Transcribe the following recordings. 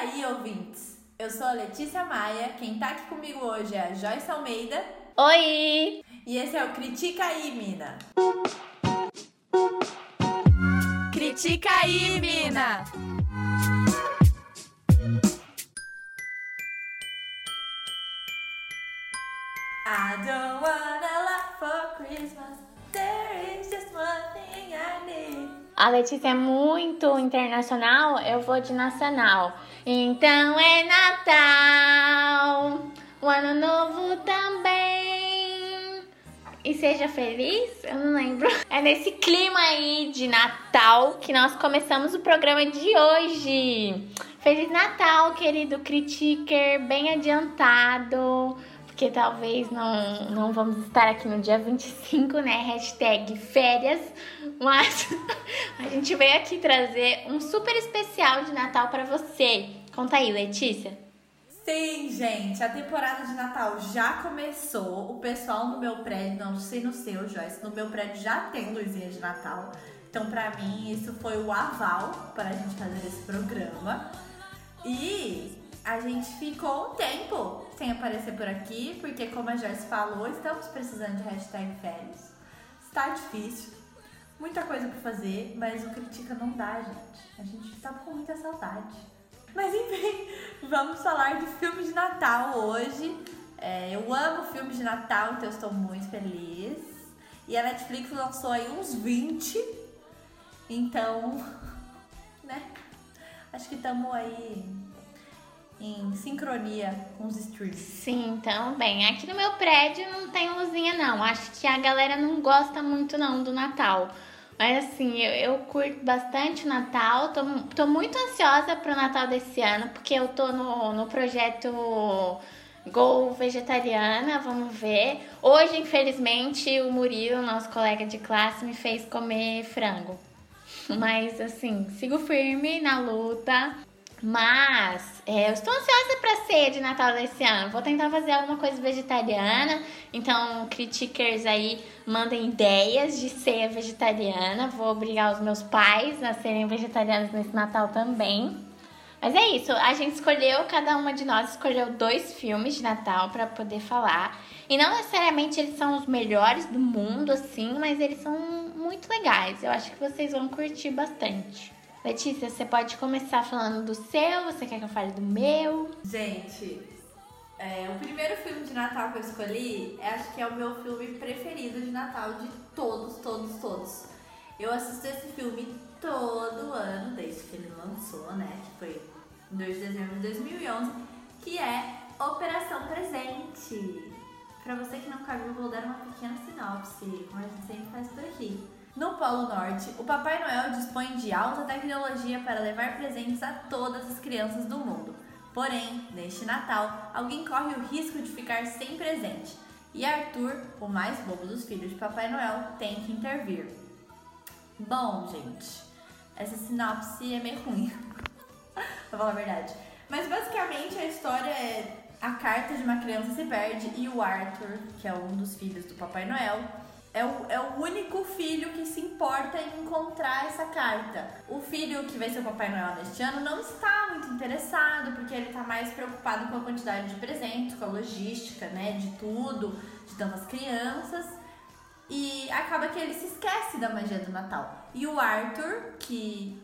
aí, ouvintes? Eu sou a Letícia Maia, quem tá aqui comigo hoje é a Joyce Almeida. Oi! E esse é o Critica aí, Mina. Critica aí, Mina! I don't want a lot for Christmas. A Letícia é muito internacional, eu vou de nacional. Então é Natal, o ano novo também. E seja feliz? Eu não lembro. É nesse clima aí de Natal que nós começamos o programa de hoje. Feliz Natal, querido Critiker, bem adiantado porque talvez não, não vamos estar aqui no dia 25, né? Hashtag férias. Mas a gente veio aqui trazer um super especial de Natal para você. Conta aí, Letícia. Sim, gente, a temporada de Natal já começou. O pessoal no meu prédio, não sei no seu, Joyce, no meu prédio já tem luzinha de Natal. Então, pra mim, isso foi o aval para a gente fazer esse programa. E a gente ficou um tempo sem aparecer por aqui, porque como a Joyce falou, estamos precisando de hashtag férias. Está difícil, muita coisa para fazer, mas o critica não dá, gente. A gente está com muita saudade. Mas enfim, vamos falar de filme de Natal hoje. É, eu amo filmes de Natal, então eu estou muito feliz. E a Netflix lançou aí uns 20. Então, né? Acho que estamos aí em sincronia com os streams. Sim, então, bem, aqui no meu prédio não tem luzinha não. Acho que a galera não gosta muito não do Natal. Mas assim, eu, eu curto bastante Natal, tô, tô muito ansiosa pro Natal desse ano, porque eu tô no, no projeto Gol Vegetariana, vamos ver. Hoje, infelizmente, o Murilo, nosso colega de classe, me fez comer frango. Mas assim, sigo firme na luta. Mas é, eu estou ansiosa para ceia de Natal desse ano. Vou tentar fazer alguma coisa vegetariana. Então, critikers aí mandem ideias de ceia vegetariana. Vou obrigar os meus pais a serem vegetarianos nesse Natal também. Mas é isso, a gente escolheu, cada uma de nós escolheu dois filmes de Natal para poder falar. E não necessariamente eles são os melhores do mundo, assim, mas eles são muito legais. Eu acho que vocês vão curtir bastante. Letícia, você pode começar falando do seu, você quer que eu fale do meu? Gente, é, o primeiro filme de Natal que eu escolhi, é, acho que é o meu filme preferido de Natal de todos, todos, todos. Eu assisto esse filme todo ano, desde que ele lançou, né? Que foi em 2 de dezembro de 2011, que é Operação Presente. Pra você que não viu, vou dar uma pequena sinopse, como a gente sempre faz por aqui. No Polo Norte, o Papai Noel dispõe de alta tecnologia para levar presentes a todas as crianças do mundo. Porém, neste Natal, alguém corre o risco de ficar sem presente. E Arthur, o mais bobo dos filhos de Papai Noel, tem que intervir. Bom, gente, essa sinopse é meio ruim, pra falar a verdade. Mas basicamente a história é a carta de uma criança se perde e o Arthur, que é um dos filhos do Papai Noel, é o, é o único filho que se importa em encontrar essa carta. O filho que vai ser o Papai Noel neste ano não está muito interessado, porque ele está mais preocupado com a quantidade de presentes, com a logística, né, de tudo, de tantas crianças. E acaba que ele se esquece da magia do Natal. E o Arthur, que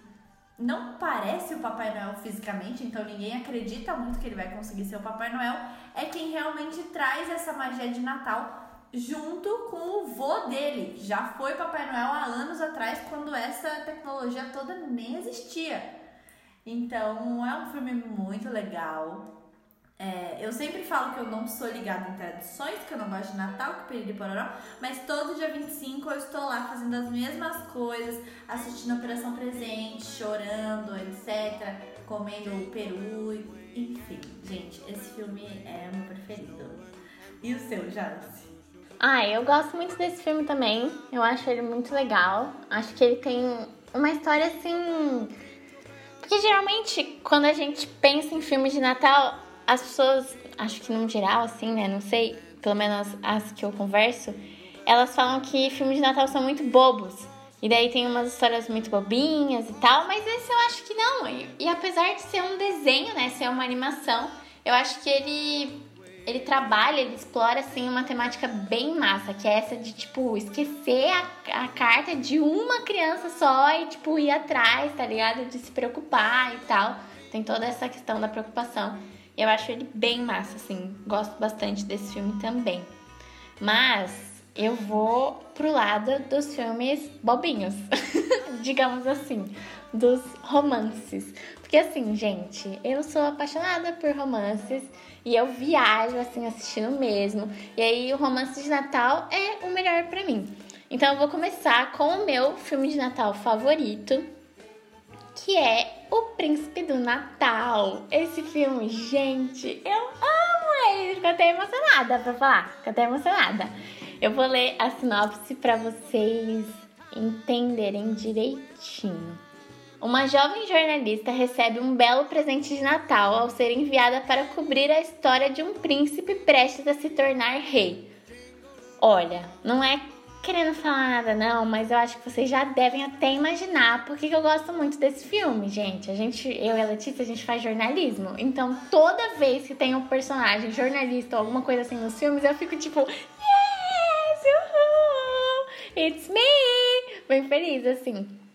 não parece o Papai Noel fisicamente, então ninguém acredita muito que ele vai conseguir ser o Papai Noel, é quem realmente traz essa magia de Natal junto com o vô dele, que já foi Papai Noel há anos atrás, quando essa tecnologia toda nem existia. Então é um filme muito legal. É, eu sempre falo que eu não sou ligada em tradições, que eu não gosto de Natal, que de pororó, mas todo dia 25 eu estou lá fazendo as mesmas coisas, assistindo Operação Presente, chorando, etc., comendo peru, enfim. Gente, esse filme é o meu preferido. E o seu, Jace? Ah, eu gosto muito desse filme também. Eu acho ele muito legal. Acho que ele tem uma história assim. Porque geralmente, quando a gente pensa em filmes de Natal, as pessoas, acho que no geral, assim, né? Não sei, pelo menos as que eu converso, elas falam que filmes de Natal são muito bobos. E daí tem umas histórias muito bobinhas e tal, mas esse eu acho que não. E, e apesar de ser um desenho, né, ser uma animação, eu acho que ele ele trabalha, ele explora assim uma temática bem massa, que é essa de tipo esquecer a, a carta de uma criança só e tipo ir atrás, tá ligado? De se preocupar e tal. Tem toda essa questão da preocupação. Eu acho ele bem massa, assim. Gosto bastante desse filme também. Mas eu vou pro lado dos filmes bobinhos, digamos assim, dos romances. Porque assim, gente, eu sou apaixonada por romances e eu viajo assim assistindo mesmo. E aí o romance de Natal é o melhor para mim. Então eu vou começar com o meu filme de Natal favorito, que é O Príncipe do Natal. Esse filme, gente, eu amo ele. Fico até emocionada pra falar. Fico até emocionada. Eu vou ler a sinopse para vocês entenderem direitinho. Uma jovem jornalista recebe um belo presente de Natal ao ser enviada para cobrir a história de um príncipe prestes a se tornar rei. Olha, não é querendo falar nada não, mas eu acho que vocês já devem até imaginar porque eu gosto muito desse filme, gente. A gente, eu e a Letícia, a gente faz jornalismo. Então, toda vez que tem um personagem jornalista ou alguma coisa assim nos filmes, eu fico tipo, yes, uhul, it's me, bem feliz assim.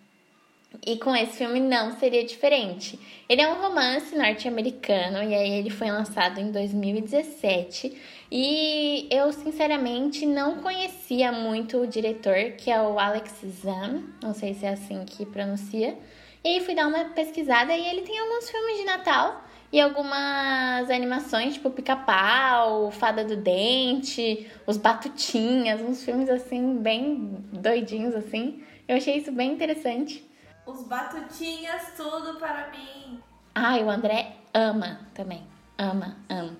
E com esse filme não seria diferente. Ele é um romance norte-americano e aí ele foi lançado em 2017. E eu sinceramente não conhecia muito o diretor, que é o Alex Zam, não sei se é assim que pronuncia. E aí fui dar uma pesquisada e ele tem alguns filmes de Natal e algumas animações, tipo Pica-Pau, Fada do Dente, Os Batutinhas, uns filmes assim bem doidinhos assim. Eu achei isso bem interessante. Os batutinhas, tudo para mim. Ah, e o André ama também. Ama, ama.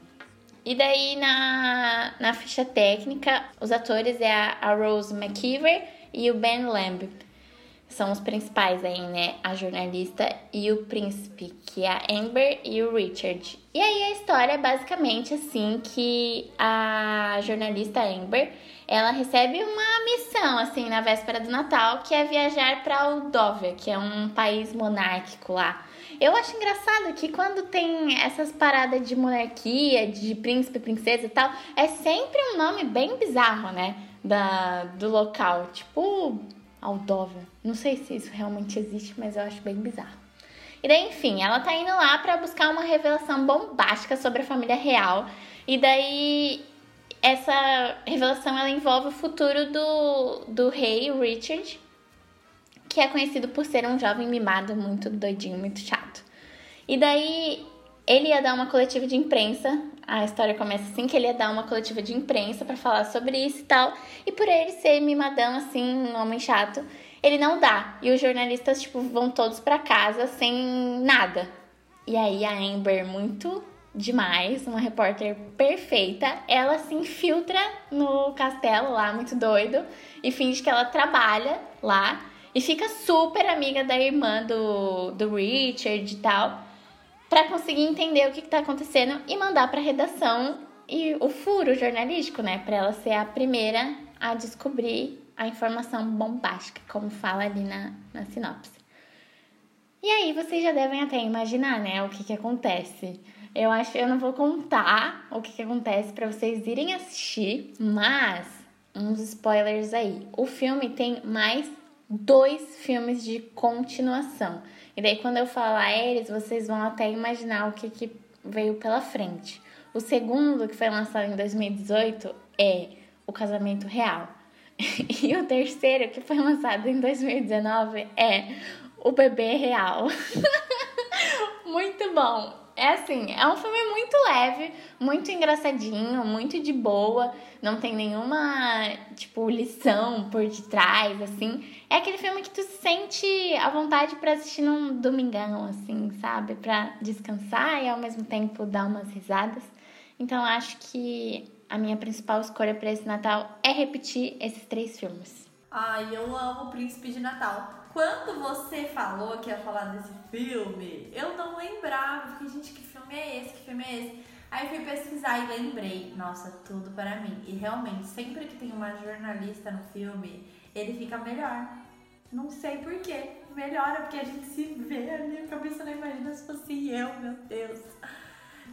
E daí na, na ficha técnica, os atores é a, a Rose McKeever e o Ben Lamb. São os principais aí, né? A jornalista e o príncipe, que é a Amber e o Richard. E aí a história é basicamente assim que a jornalista Amber ela recebe uma missão, assim, na véspera do Natal, que é viajar para Aldóvia, que é um país monárquico lá. Eu acho engraçado que quando tem essas paradas de monarquia, de príncipe, princesa e tal, é sempre um nome bem bizarro, né? Da, do local. Tipo, Aldóvia. Não sei se isso realmente existe, mas eu acho bem bizarro. E daí, enfim, ela tá indo lá para buscar uma revelação bombástica sobre a família real. E daí essa revelação ela envolve o futuro do, do rei Richard, que é conhecido por ser um jovem mimado, muito doidinho, muito chato. E daí ele ia dar uma coletiva de imprensa. A história começa assim que ele ia dar uma coletiva de imprensa para falar sobre isso e tal. E por ele ser mimadão assim, um homem chato, ele não dá. E os jornalistas tipo vão todos para casa sem nada. E aí a Amber muito demais, uma repórter perfeita. Ela se infiltra no castelo lá, muito doido, e finge que ela trabalha lá e fica super amiga da irmã do, do Richard e tal, para conseguir entender o que, está acontecendo e mandar para redação e o furo jornalístico, né, para ela ser a primeira a descobrir a informação bombástica, como fala ali na, na sinopse. E aí vocês já devem até imaginar, né, o que que acontece. Eu acho que eu não vou contar o que, que acontece para vocês irem assistir, mas uns spoilers aí. O filme tem mais dois filmes de continuação. E daí quando eu falar eles, vocês vão até imaginar o que, que veio pela frente. O segundo, que foi lançado em 2018, é O Casamento Real. E o terceiro, que foi lançado em 2019, é O Bebê Real. Muito bom. É assim, é um filme muito leve, muito engraçadinho, muito de boa, não tem nenhuma, tipo, lição por detrás, assim. É aquele filme que tu sente a vontade para assistir num domingão, assim, sabe? Pra descansar e ao mesmo tempo dar umas risadas. Então acho que a minha principal escolha para esse Natal é repetir esses três filmes. Ai, eu amo o Príncipe de Natal. Quando você falou que ia falar desse filme, eu não lembrava. Fiquei, gente, que filme é esse? Que filme é esse? Aí fui pesquisar e lembrei, nossa, tudo para mim. E realmente, sempre que tem uma jornalista no filme, ele fica melhor. Não sei porquê. Melhora porque a gente se vê. A minha cabeça não imagina se fosse eu, meu Deus.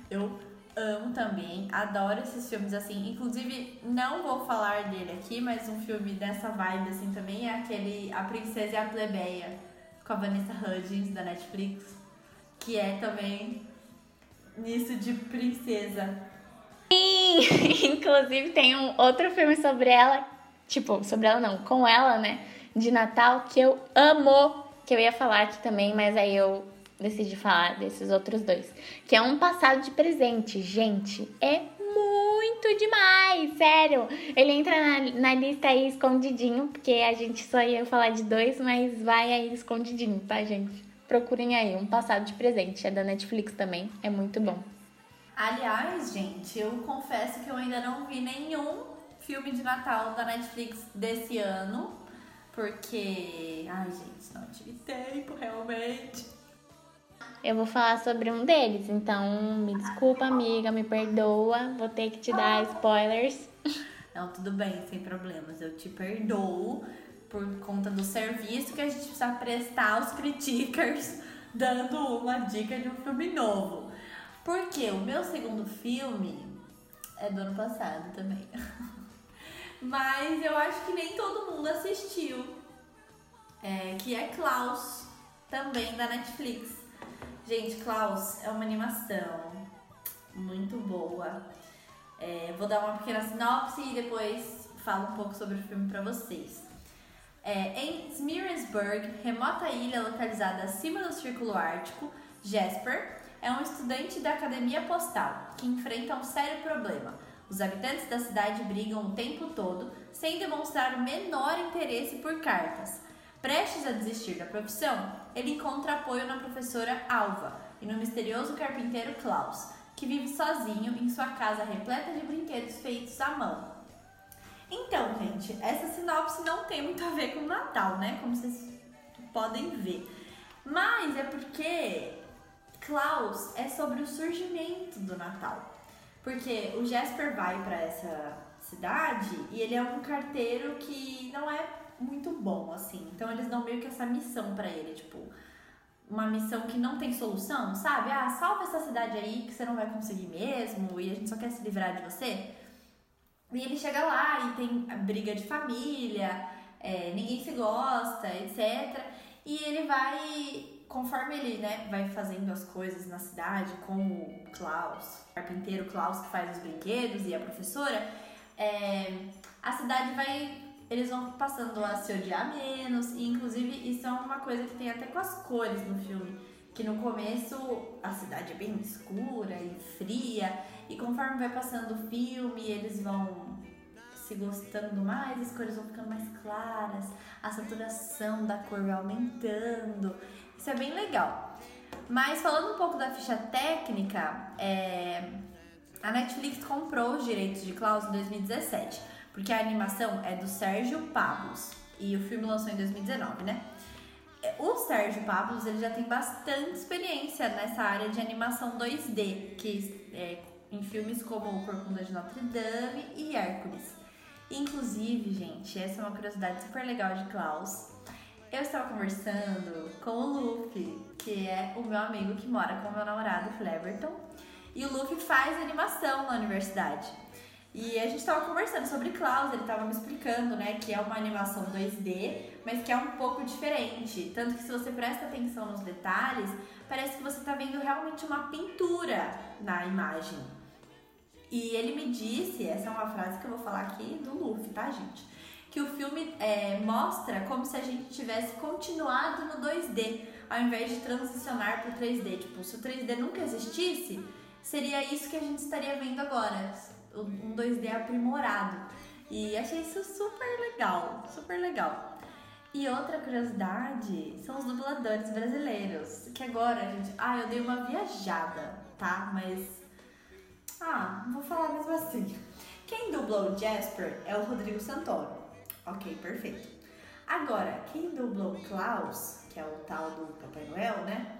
Eu amo também, adoro esses filmes assim. Inclusive, não vou falar dele aqui, mas um filme dessa vibe assim também é aquele A Princesa e a Plebeia, com a Vanessa Hudgens da Netflix, que é também nisso de princesa. Sim, inclusive tem um outro filme sobre ela, tipo, sobre ela não, com ela, né, de Natal, que eu amo, que eu ia falar aqui também, mas aí eu decidi falar desses outros dois. Que é um passado de presente. Gente, é muito demais, sério. Ele entra na, na lista aí escondidinho, porque a gente só ia falar de dois, mas vai aí escondidinho, tá, gente? Procurem aí, um passado de presente. É da Netflix também, é muito bom. Aliás, gente, eu confesso que eu ainda não vi nenhum filme de Natal da Netflix desse ano. Porque. Ai, gente, não tive tempo realmente. Eu vou falar sobre um deles, então me desculpa, amiga, me perdoa, vou ter que te dar spoilers. Não, tudo bem, sem problemas. Eu te perdoo por conta do serviço que a gente precisa prestar aos criticers, dando uma dica de um filme novo. Porque o meu segundo filme é do ano passado também. Mas eu acho que nem todo mundo assistiu. É, que é Klaus, também da Netflix. Gente, Klaus é uma animação muito boa. É, vou dar uma pequena sinopse e depois falo um pouco sobre o filme para vocês. É, em Smearsburg, remota ilha localizada acima do Círculo Ártico, Jasper é um estudante da Academia Postal que enfrenta um sério problema. Os habitantes da cidade brigam o tempo todo sem demonstrar o menor interesse por cartas. Prestes a desistir da profissão, ele encontra apoio na professora Alva e no misterioso carpinteiro Klaus, que vive sozinho em sua casa repleta de brinquedos feitos à mão. Então, gente, essa sinopse não tem muito a ver com o Natal, né? Como vocês podem ver. Mas é porque Klaus é sobre o surgimento do Natal. Porque o Jasper vai para essa cidade e ele é um carteiro que não é muito bom, assim. Então eles dão meio que essa missão para ele, tipo, uma missão que não tem solução, sabe? Ah, salva essa cidade aí que você não vai conseguir mesmo e a gente só quer se livrar de você. E ele chega lá e tem briga de família, é, ninguém se gosta, etc. E ele vai, conforme ele né, vai fazendo as coisas na cidade com o Klaus, o carpinteiro Klaus que faz os brinquedos e a professora, é, a cidade vai eles vão passando a se odiar menos, e inclusive isso é uma coisa que tem até com as cores no filme. Que no começo a cidade é bem escura e fria, e conforme vai passando o filme, eles vão se gostando mais, as cores vão ficando mais claras, a saturação da cor vai aumentando. Isso é bem legal. Mas falando um pouco da ficha técnica, é... a Netflix comprou os direitos de Klaus em 2017 porque a animação é do Sérgio Pablos e o filme lançou em 2019, né? É, o Sérgio Pablos ele já tem bastante experiência nessa área de animação 2D, que é, em filmes como O Corcunda de Notre Dame e Hércules. Inclusive, gente, essa é uma curiosidade super legal de Klaus. Eu estava conversando com o Luffy, que é o meu amigo que mora com o meu namorado, Cleverton, e o Luffy faz animação na universidade. E a gente estava conversando sobre Klaus, ele estava me explicando, né, que é uma animação 2D, mas que é um pouco diferente. Tanto que se você presta atenção nos detalhes, parece que você está vendo realmente uma pintura na imagem. E ele me disse, essa é uma frase que eu vou falar aqui do Luffy, tá, gente? Que o filme é, mostra como se a gente tivesse continuado no 2D, ao invés de transicionar para o 3D. Tipo, se o 3D nunca existisse, seria isso que a gente estaria vendo agora um 2D aprimorado. E achei isso super legal, super legal. E outra curiosidade são os dubladores brasileiros. Que agora, gente. Ah, eu dei uma viajada, tá? Mas. Ah, vou falar mesmo assim. Quem dublou o Jasper é o Rodrigo Santoro. Ok, perfeito. Agora, quem dublou o Klaus, que é o tal do Papai Noel, né?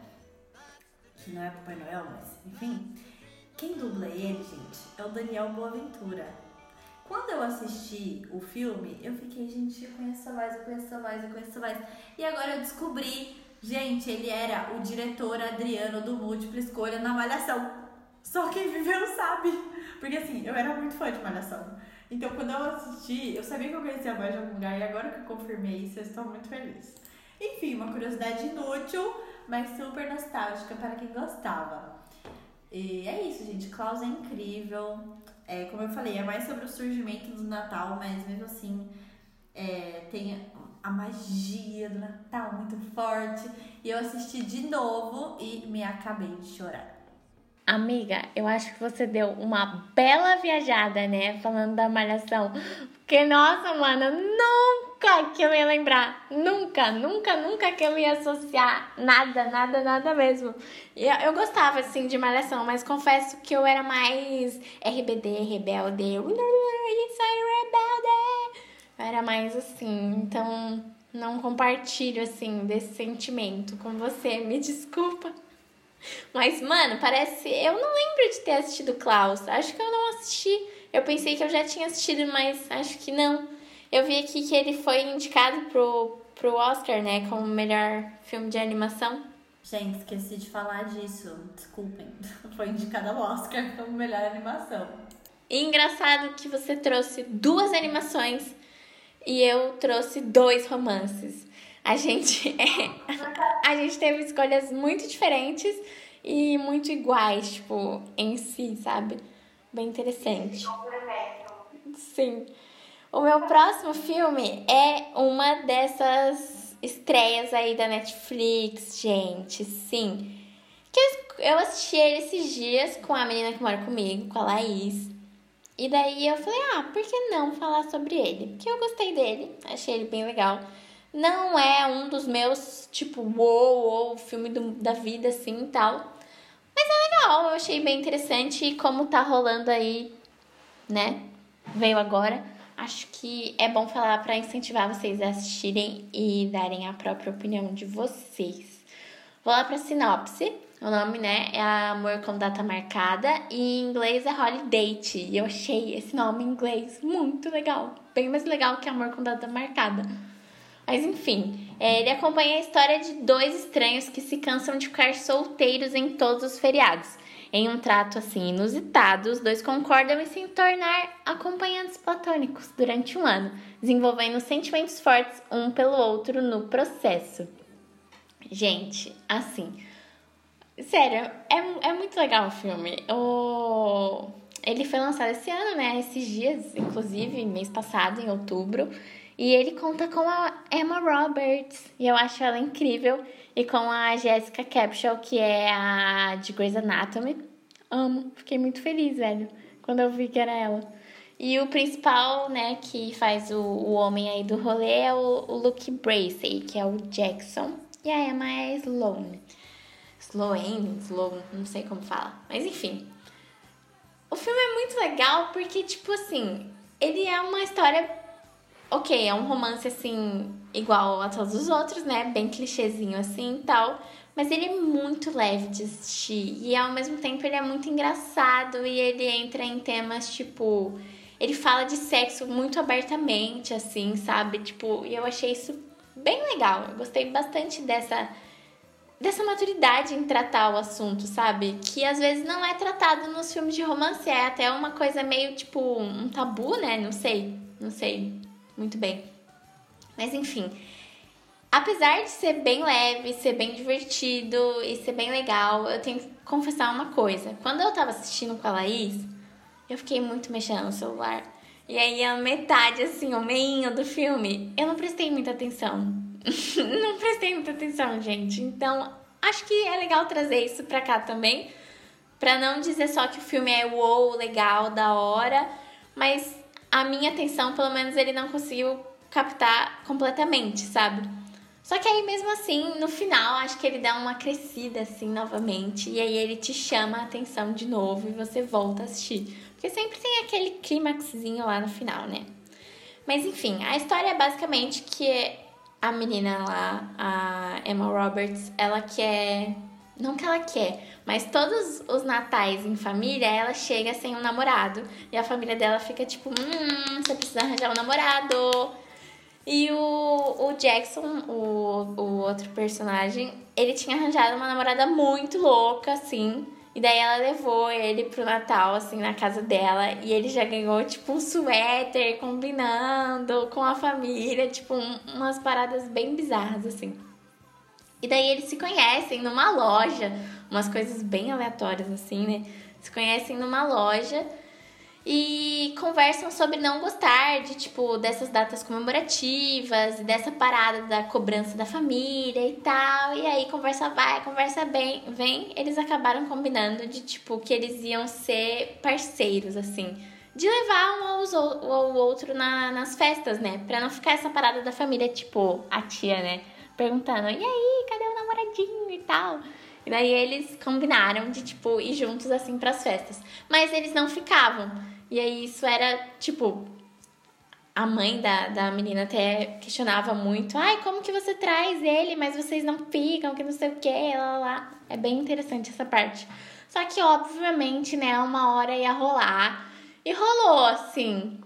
Que não é Papai Noel, mas enfim quem dubla ele, gente, é o Daniel Boaventura. Quando eu assisti o filme, eu fiquei, gente, eu conheço mais, eu conheço mais, eu conheço mais. E agora eu descobri, gente, ele era o diretor Adriano do Múltipla Escolha na Malhação. Só quem viveu sabe. Porque assim, eu era muito fã de Malhação. Então quando eu assisti, eu sabia que eu conhecia mais de algum lugar e agora que eu confirmei isso, eu estou muito feliz. Enfim, uma curiosidade inútil, mas super nostálgica para quem gostava. E é isso, gente. Klaus é incrível. É, como eu falei, é mais sobre o surgimento do Natal, mas mesmo assim é, tem a magia do Natal muito forte. E eu assisti de novo e me acabei de chorar. Amiga, eu acho que você deu uma bela viajada, né? Falando da malhação. Porque, nossa, mano, nunca que eu ia lembrar. Nunca, nunca, nunca que eu ia associar nada, nada, nada mesmo. Eu, eu gostava, assim, de malhação, mas confesso que eu era mais RBD, rebelde. Isso aí, rebelde. Eu era mais assim, então não compartilho, assim, desse sentimento com você. Me desculpa. Mas, mano, parece. Eu não lembro de ter assistido Klaus. Acho que eu não assisti. Eu pensei que eu já tinha assistido, mas acho que não. Eu vi aqui que ele foi indicado pro, pro Oscar, né? Como melhor filme de animação. Gente, esqueci de falar disso. Desculpem. Foi indicado ao Oscar como melhor animação. E engraçado que você trouxe duas animações e eu trouxe dois romances. A gente, é, a gente teve escolhas muito diferentes e muito iguais, tipo, em si, sabe? Bem interessante. Sim. O meu próximo filme é uma dessas estreias aí da Netflix, gente. Sim. Que eu assisti ele esses dias com a menina que mora comigo, com a Laís. E daí eu falei, ah, por que não falar sobre ele? Porque eu gostei dele, achei ele bem legal. Não é um dos meus, tipo, uou, wow, filme do, da vida, assim, e tal. Mas é legal, eu achei bem interessante. Como tá rolando aí, né, veio agora, acho que é bom falar para incentivar vocês a assistirem e darem a própria opinião de vocês. Vou lá pra sinopse. O nome, né, é Amor com Data Marcada e em inglês é Holiday. E eu achei esse nome em inglês muito legal. Bem mais legal que Amor com Data Marcada. Mas enfim, é, ele acompanha a história de dois estranhos que se cansam de ficar solteiros em todos os feriados. Em um trato assim inusitado, os dois concordam em se tornar acompanhantes platônicos durante um ano, desenvolvendo sentimentos fortes um pelo outro no processo. Gente, assim, sério, é, é muito legal o filme. O... Ele foi lançado esse ano, né? Esses dias, inclusive, mês passado, em outubro. E ele conta com a Emma Roberts, e eu acho ela incrível, e com a Jessica Capshaw, que é a de Grey's Anatomy. Amo, fiquei muito feliz, velho, quando eu vi que era ela. E o principal, né, que faz o, o homem aí do rolê é o, o Luke Bracey, que é o Jackson. E a Emma é Sloane. Sloane, Sloane, não sei como fala. Mas enfim. O filme é muito legal porque, tipo assim, ele é uma história ok, é um romance assim, igual a todos os outros, né? Bem clichêzinho assim e tal. Mas ele é muito leve de assistir. E ao mesmo tempo ele é muito engraçado e ele entra em temas tipo. Ele fala de sexo muito abertamente, assim, sabe? Tipo, e eu achei isso bem legal. Eu gostei bastante dessa dessa maturidade em tratar o assunto, sabe? Que às vezes não é tratado nos filmes de romance, é até uma coisa meio tipo um tabu, né? Não sei, não sei muito bem. Mas enfim, apesar de ser bem leve, ser bem divertido e ser bem legal, eu tenho que confessar uma coisa. Quando eu tava assistindo com a Laís, eu fiquei muito mexendo no celular. E aí a metade, assim, o meinho do filme, eu não prestei muita atenção. não prestei muita atenção, gente. Então, acho que é legal trazer isso pra cá também. Pra não dizer só que o filme é uou, legal, da hora, mas a minha atenção, pelo menos, ele não conseguiu captar completamente, sabe? Só que aí mesmo assim, no final, acho que ele dá uma crescida assim novamente e aí ele te chama a atenção de novo e você volta a assistir. Porque sempre tem aquele clímaxzinho lá no final, né? Mas enfim, a história é basicamente que a menina lá, a Emma Roberts, ela quer não que ela quer, mas todos os natais em família, ela chega sem um namorado. E a família dela fica tipo, hum, você precisa arranjar um namorado. E o, o Jackson, o, o outro personagem, ele tinha arranjado uma namorada muito louca, assim. E daí ela levou ele pro Natal, assim, na casa dela. E ele já ganhou, tipo, um suéter combinando com a família. Tipo, um, umas paradas bem bizarras, assim. E daí eles se conhecem numa loja, umas coisas bem aleatórias assim, né? Se conhecem numa loja e conversam sobre não gostar de tipo dessas datas comemorativas e dessa parada da cobrança da família e tal. E aí conversa vai, conversa bem, vem, eles acabaram combinando de tipo que eles iam ser parceiros assim, de levar um ao outro na, nas festas, né? Para não ficar essa parada da família tipo a tia, né? perguntando: e aí, cadê o namoradinho e tal? E daí eles combinaram de, tipo, ir juntos assim pras festas. Mas eles não ficavam. E aí isso era, tipo. A mãe da, da menina até questionava muito: ai, como que você traz ele, mas vocês não ficam, que não sei o que, lá, lá. É bem interessante essa parte. Só que, obviamente, né, uma hora ia rolar. E rolou, assim.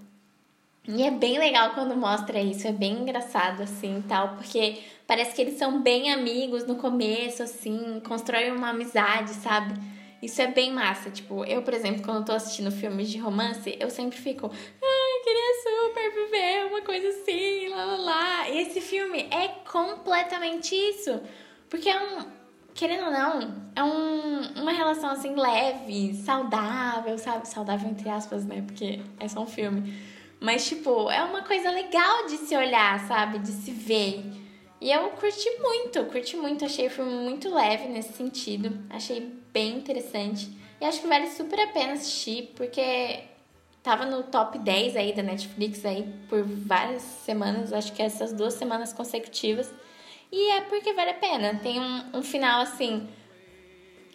E é bem legal quando mostra isso, é bem engraçado, assim, tal, porque Parece que eles são bem amigos no começo, assim, constroem uma amizade, sabe? Isso é bem massa. Tipo, eu, por exemplo, quando tô assistindo filmes de romance, eu sempre fico, ai, queria super viver uma coisa assim, lá, lá, lá. E esse filme é completamente isso. Porque é um, querendo ou não, é um, uma relação assim leve, saudável, sabe? Saudável entre aspas, né? Porque é só um filme. Mas, tipo, é uma coisa legal de se olhar, sabe? De se ver. E eu curti muito, curti muito, achei o filme muito leve nesse sentido, achei bem interessante. E acho que vale super a pena assistir, porque tava no top 10 aí da Netflix aí por várias semanas, acho que essas duas semanas consecutivas. E é porque vale a pena. Tem um, um final assim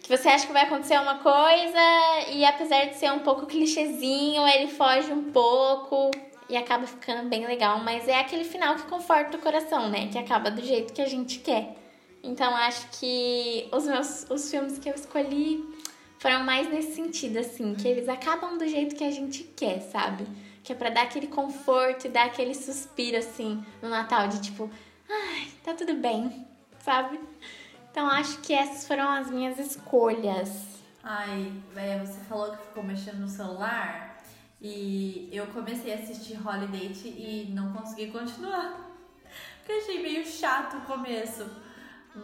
que você acha que vai acontecer uma coisa e apesar de ser um pouco clichêzinho, ele foge um pouco e acaba ficando bem legal, mas é aquele final que conforta o coração, né? Que acaba do jeito que a gente quer. Então acho que os meus os filmes que eu escolhi foram mais nesse sentido assim, que eles acabam do jeito que a gente quer, sabe? Que é para dar aquele conforto e dar aquele suspiro assim no Natal de tipo, ai, tá tudo bem, sabe? Então acho que essas foram as minhas escolhas. Ai, véia, você falou que ficou mexendo no celular. E eu comecei a assistir Holiday e não consegui continuar. Porque achei meio chato o começo.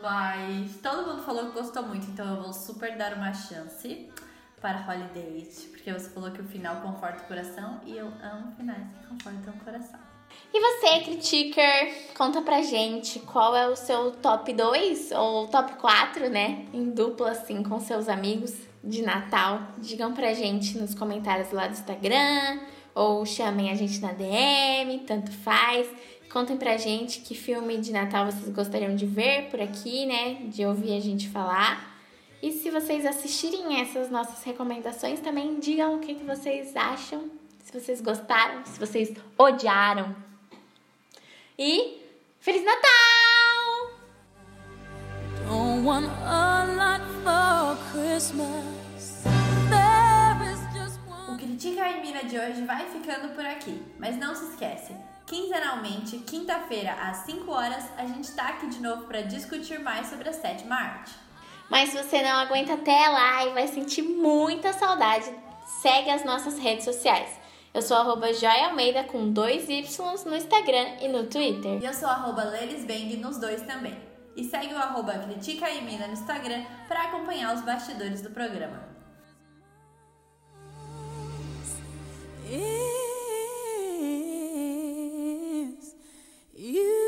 Mas todo mundo falou que gostou muito, então eu vou super dar uma chance para Holiday, porque você falou que o final conforta o coração e eu amo finais que confortam o coração. E você, critiker, conta pra gente qual é o seu top 2 ou top 4, né? Em dupla, assim, com seus amigos de Natal. Digam pra gente nos comentários lá do Instagram ou chamem a gente na DM, tanto faz. Contem pra gente que filme de Natal vocês gostariam de ver por aqui, né? De ouvir a gente falar. E se vocês assistirem essas nossas recomendações, também digam o que, que vocês acham, se vocês gostaram, se vocês odiaram. E Feliz Natal! Don't want a lot for Christmas. Critica e Mina de hoje vai ficando por aqui, mas não se esquece, quinzenalmente, quinta-feira às 5 horas, a gente tá aqui de novo para discutir mais sobre a sétima arte. Mas se você não aguenta até lá e vai sentir muita saudade, segue as nossas redes sociais. Eu sou arroba Almeida com dois Ys no Instagram e no Twitter. E eu sou arroba Lelisbang nos dois também. E segue o arroba Critica e Mina no Instagram para acompanhar os bastidores do programa. You